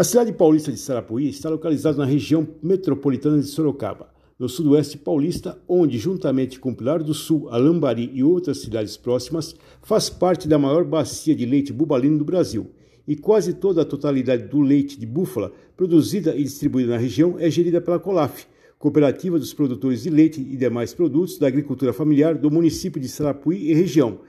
A cidade paulista de Sarapuí está localizada na região metropolitana de Sorocaba, no sudoeste paulista, onde, juntamente com Pilar do Sul, Alambari e outras cidades próximas, faz parte da maior bacia de leite bubalino do Brasil. E quase toda a totalidade do leite de búfala produzida e distribuída na região é gerida pela Colaf, Cooperativa dos Produtores de Leite e demais produtos da agricultura familiar do município de Sarapuí e região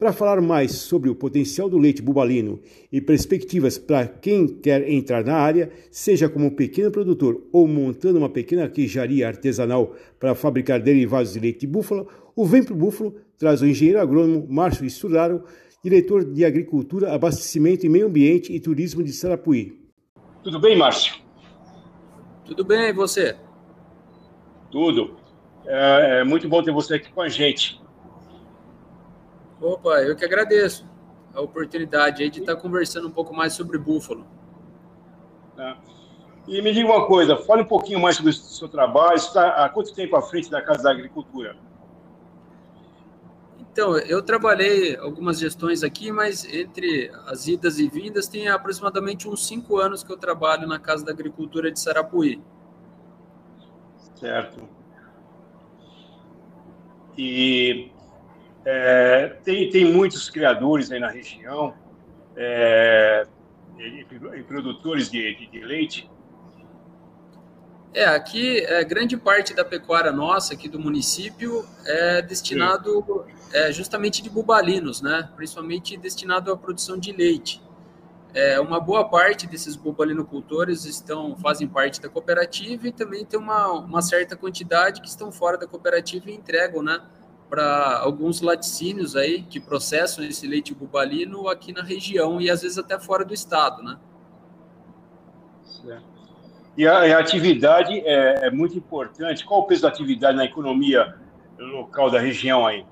para falar mais sobre o potencial do leite bubalino e perspectivas para quem quer entrar na área, seja como pequeno produtor ou montando uma pequena queijaria artesanal para fabricar derivados de leite de búfalo, o Vem Pro Búfalo traz o engenheiro agrônomo Márcio Esturaro, diretor de Agricultura, Abastecimento e Meio Ambiente e Turismo de Sarapuí. Tudo bem, Márcio? Tudo bem, e você? Tudo. É, é muito bom ter você aqui com a gente. Opa, eu que agradeço a oportunidade aí de estar conversando um pouco mais sobre búfalo. É. E me diga uma coisa, fale um pouquinho mais sobre o seu trabalho. Está há quanto tempo à frente da Casa da Agricultura? Então, eu trabalhei algumas gestões aqui, mas entre as idas e vindas tem aproximadamente uns cinco anos que eu trabalho na Casa da Agricultura de Sarapuí. Certo. E é, tem, tem muitos criadores aí na região, é, e, e produtores de, de, de, leite. É, aqui é, grande parte da pecuária nossa aqui do município é destinado é, justamente de bubalinos, né? Principalmente destinado à produção de leite. É, uma boa parte desses bubalinocultores estão fazem parte da cooperativa e também tem uma, uma certa quantidade que estão fora da cooperativa e entregam, né? Para alguns laticínios aí que processam esse leite bubalino aqui na região e às vezes até fora do estado, né? Certo. E a, a atividade é, é, muito importante. Qual o peso da atividade na economia local da região aí?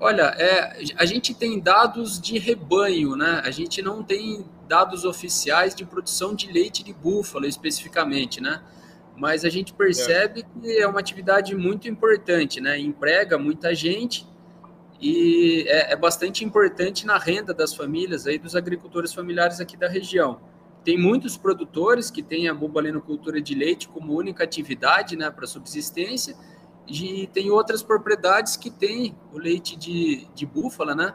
Olha, é, a gente tem dados de rebanho, né? A gente não tem dados oficiais de produção de leite de búfalo especificamente, né? Mas a gente percebe é. que é uma atividade muito importante, né? Emprega muita gente e é, é, bastante importante na renda das famílias aí dos agricultores familiares aqui da região. Tem muitos produtores que têm a bubalinocultura de leite como única atividade, né, para subsistência, e tem outras propriedades que têm o leite de, de búfala, né,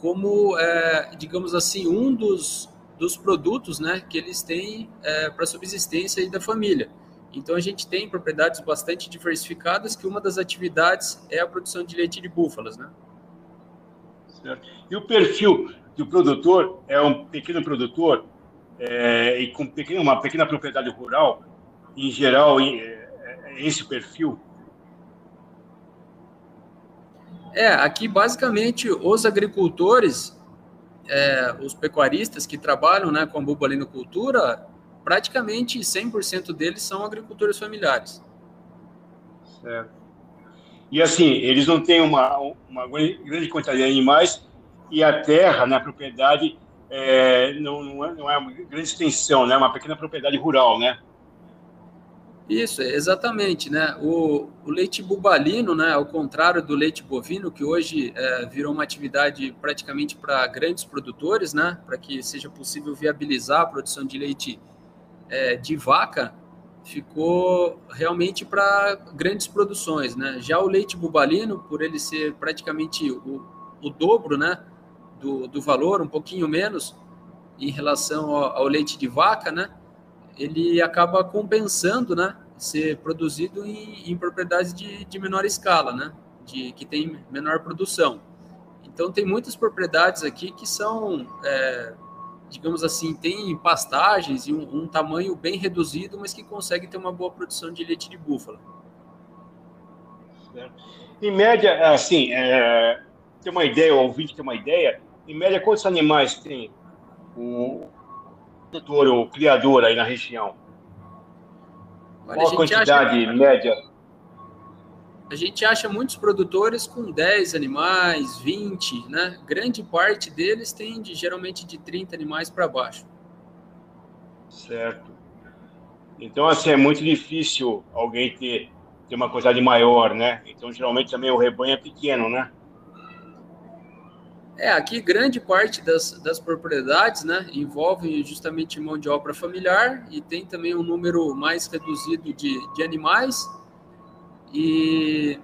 como, é, digamos assim, um dos, dos produtos, né, que eles têm é, para subsistência aí da família. Então a gente tem propriedades bastante diversificadas que uma das atividades é a produção de leite de búfalas, né? Certo. E o perfil do produtor é um pequeno produtor é, e com pequeno, uma pequena propriedade rural, em geral, é, é esse perfil? É, aqui basicamente os agricultores, é, os pecuaristas que trabalham né, com a bubalinocultura, praticamente 100% deles são agricultores familiares. Certo. E assim, eles não têm uma, uma grande quantidade de animais e a terra, na né, propriedade, é, não, não, é, não é uma grande extensão, né? É uma pequena propriedade rural, né? Isso, exatamente, né? O, o, leite bubalino, né, ao contrário do leite bovino, que hoje é, virou uma atividade praticamente para grandes produtores, né, para que seja possível viabilizar a produção de leite é, de vaca ficou realmente para grandes produções, né? Já o leite bubalino, por ele ser praticamente o, o dobro, né, do, do valor, um pouquinho menos em relação ao, ao, leite de vaca, né, ele acaba compensando, né, ser produzido em, em propriedades de, de menor escala, né, de que tem menor produção. Então tem muitas propriedades aqui que são é, digamos assim, tem pastagens e um, um, tamanho bem reduzido, mas que consegue ter uma boa produção de leite de búfala. Em média, assim, é, tem uma ideia, o ouvinte tem uma ideia, em média, quantos animais tem o produtor ou criador aí na região? Olha, Qual a, a quantidade acha... média? A gente acha muitos produtores com 10 animais, 20, né? Grande parte deles tem de, geralmente de 30 animais para baixo. Certo. Então, assim, é muito difícil alguém ter, ter uma quantidade maior, né? Então, geralmente também o rebanho é pequeno, né? É, aqui grande parte das, das propriedades, né, envolvem justamente mão de obra familiar e tem também um número mais reduzido de, de animais. E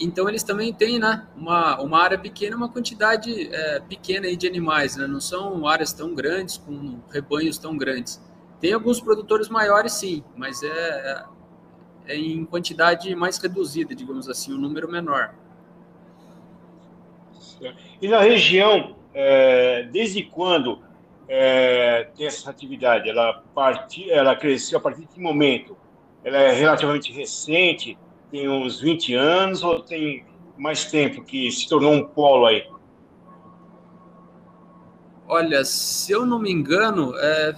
então eles também têm, né, uma, uma área pequena, uma quantidade é, pequena aí de animais, né, não são áreas tão grandes, com rebanhos tão grandes. Tem alguns produtores maiores, sim, mas é, é, é em quantidade mais reduzida, digamos assim, um número menor. E na região, é, desde quando é, tem essa atividade? Ela, ela cresceu a partir de que momento? Ela é relativamente recente, tem uns 20 anos ou tem mais tempo que se tornou um polo aí? Olha, se eu não me engano, é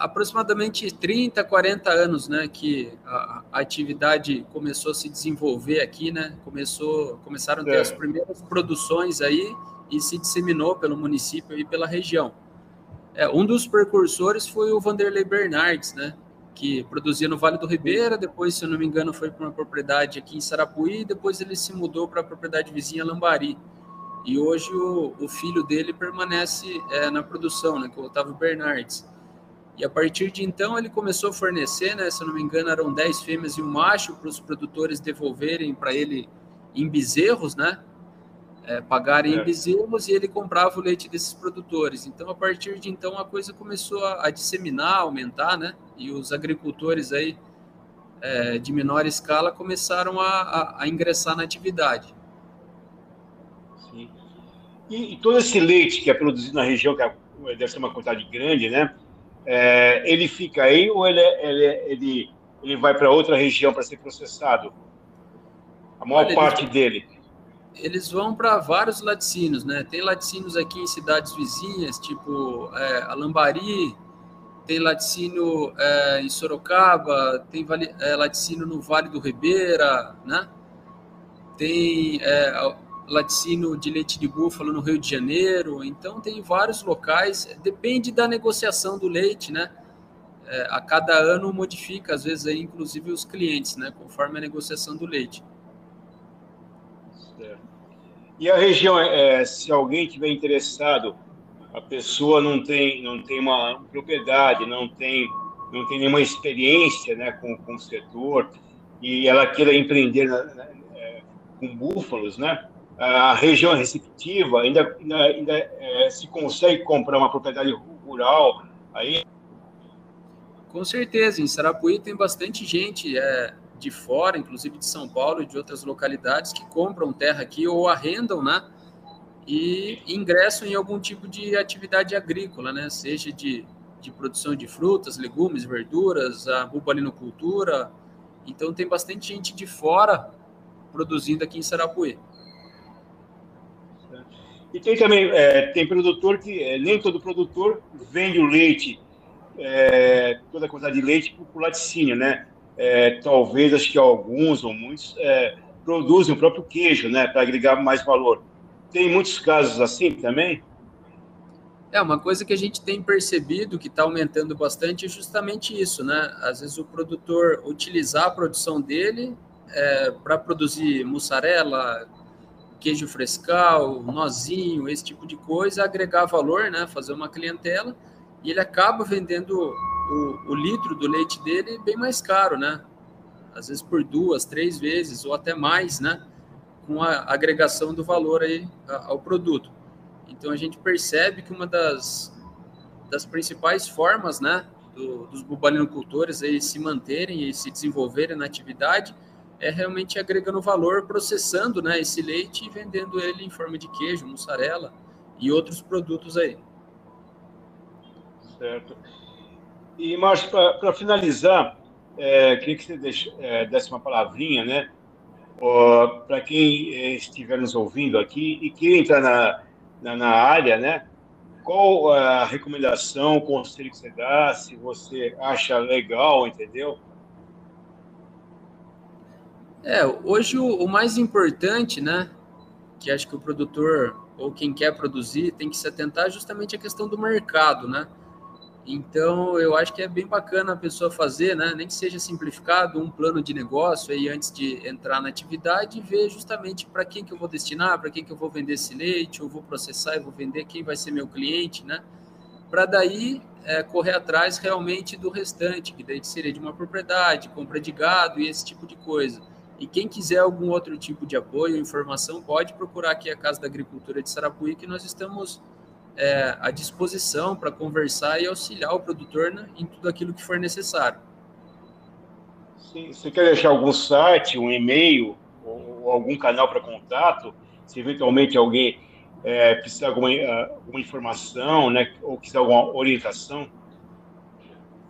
aproximadamente 30, 40 anos, né, que a, a, atividade começou a se desenvolver aqui, né, começou, começaram a ter é. as primeiras produções aí e se disseminou pelo município e pela região. É, um dos precursores foi o Vanderlei Bernardes, né, que produzia no Vale do Ribeira, depois, se eu não me engano, foi para uma propriedade aqui em Sarapuí, depois ele se mudou para a propriedade vizinha Lambari. E hoje o, o filho dele permanece é, na produção, né, que é o Otávio Bernardes. E a partir de então ele começou a fornecer, né, se eu não me engano, eram 10 fêmeas e um macho para os produtores devolverem para ele em bezerros, né? É, pagarem é. em bezerros e ele comprava o leite desses produtores. Então, a partir de então, a coisa começou a, a disseminar, aumentar, né? E os agricultores aí é, de menor escala começaram a, a, a, ingressar na atividade. Sim. E, e, todo esse leite que é produzido na região, que é, deve ser uma quantidade grande, né? é, ele fica aí ou ele, ele, ele, ele vai para outra região para ser processado? A maior Olha, parte eles, dele. Eles vão para vários laticínios, né? Tem laticínios aqui em cidades vizinhas, tipo é, Alambari, tem laticínio é, em Sorocaba, tem é, laticínio no Vale do Ribeira, né? Tem é, laticínio de leite de búfalo no Rio de Janeiro. Então, tem vários locais. Depende da negociação do leite, né? É, a cada ano modifica, às vezes, aí, inclusive os clientes, né? Conforme a negociação do leite. E a região, é, se alguém tiver interessado, a pessoa não tem, não tem uma propriedade, não tem, não tem nenhuma experiência né, com, com o setor, e ela queira empreender na, na, é, com búfalos, né? a região receptiva, ainda, ainda, ainda é, se consegue comprar uma propriedade rural aí? Com certeza, em Sarapuí tem bastante gente é, de fora, inclusive de São Paulo e de outras localidades, que compram terra aqui ou arrendam, né? E ingressam em algum tipo de atividade agrícola, né? Seja de, de produção de frutas, legumes, verduras, a bubalinocultura. Então tem bastante gente de fora produzindo aqui em Sarapuí. E tem também, é, tem produtor que, é, nem todo produtor vende o leite, é, toda a quantidade de leite para o laticínio, né? É, talvez, acho que alguns ou muitos é, produzem o próprio queijo, né? Para agregar mais valor. Tem muitos casos assim também? É, uma coisa que a gente tem percebido que está aumentando bastante é justamente isso, né? Às vezes o produtor utilizar a produção dele é, para produzir mussarela, queijo frescal, nozinho, esse tipo de coisa, agregar valor, né, fazer uma clientela, e ele acaba vendendo o, o, litro do leite dele bem mais caro, né? Às vezes por duas, três vezes ou até mais, né? Com a agregação do valor aí ao produto. Então a gente percebe que uma das, das principais formas, né, do, dos bubalinocultores aí se manterem e se desenvolverem na atividade é realmente agregando valor, processando né, esse leite e vendendo ele em forma de queijo, mussarela e outros produtos aí. Certo. E, Márcio, para finalizar, é, queria que você deixe, é, desse uma palavrinha, né? Para quem é, estiver nos ouvindo aqui e queira entrar na, na, na, área, né? Qual a recomendação, o conselho que você dá, se você acha legal, entendeu? É, hoje o, o, mais importante, né, que acho que o produtor ou quem quer produzir tem que se atentar justamente a questão do mercado, né? Então, eu acho que é bem bacana a pessoa fazer, né? nem que seja simplificado, um plano de negócio aí antes de entrar na atividade e ver justamente para quem que eu vou destinar, para quem que eu vou vender esse leite, eu vou processar e vou vender, quem vai ser meu cliente, né? Para daí é, correr atrás realmente do restante, que daí seria de uma propriedade, compra de gado e esse tipo de coisa. E quem quiser algum outro tipo de apoio, informação, pode procurar aqui a Casa da Agricultura de Sarapuí, que nós estamos é, à disposição para conversar e auxiliar o produtor né, em tudo aquilo que for necessário. Sim, você quer deixar algum site, um e-mail ou, algum canal para contato? Se eventualmente alguém é, precisar de alguma, alguma informação, né, ou quiser alguma orientação?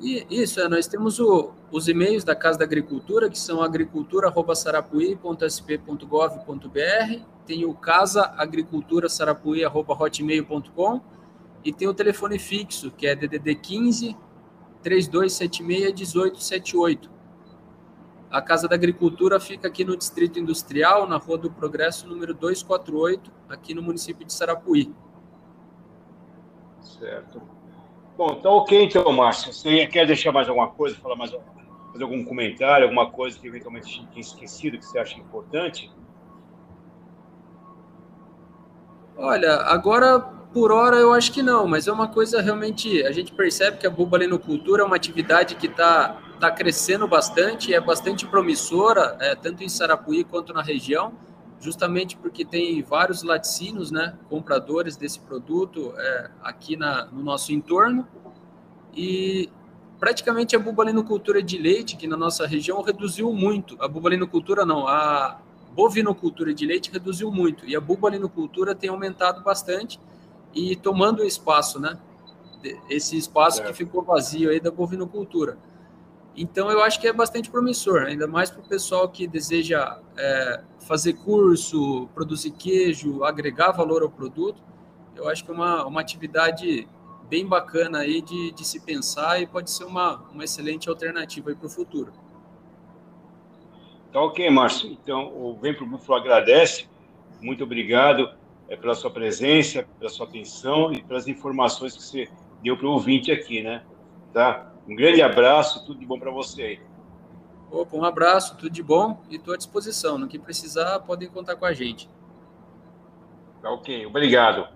E, isso, é, nós temos o, os e-mails da Casa da Agricultura, que são agricultura.sarapuí.sp.gov.br, tem o casaagriculturasarapuí.hotmail.com e tem o telefone fixo, que é DDD 15 3276 1878. A Casa da Agricultura fica aqui no Distrito Industrial, na Rua do Progresso, número 248, aqui no município de Sarapuí. Certo. Bom, tá ok então, Márcio. Você quer deixar mais alguma coisa, falar mais fazer algum comentário, alguma coisa que eventualmente tenha esquecido que você acha importante? Olha, agora por hora eu acho que não, mas é uma coisa realmente. A gente percebe que a bubalinocultura é uma atividade que está tá crescendo bastante, é bastante promissora, é, tanto em Sarapuí quanto na região, justamente porque tem vários laticínios, né, compradores desse produto é, aqui na, no nosso entorno. E praticamente a bubalinocultura de leite, que na nossa região reduziu muito. A bubalinocultura não, a bovinocultura de leite reduziu muito. E a bubalinocultura tem aumentado bastante e tomando espaço, né? Esse espaço é. que ficou vazio aí da bovinocultura. Então, eu acho que é bastante promissor, ainda mais para o pessoal que deseja é, fazer curso, produzir queijo, agregar valor ao produto. Eu acho que é uma, uma atividade bem bacana aí de, de se pensar e pode ser uma, uma excelente alternativa para o futuro. Tá ok, Márcio. Então, o Vem para o Búfalo agradece. Muito obrigado é, pela sua presença, pela sua atenção e pelas informações que você deu para o ouvinte aqui, né? Tá? Um grande abraço, tudo de bom para você aí. Opa, um abraço, tudo de bom e estou à disposição. No que precisar, podem contar com a gente. Tá ok, obrigado.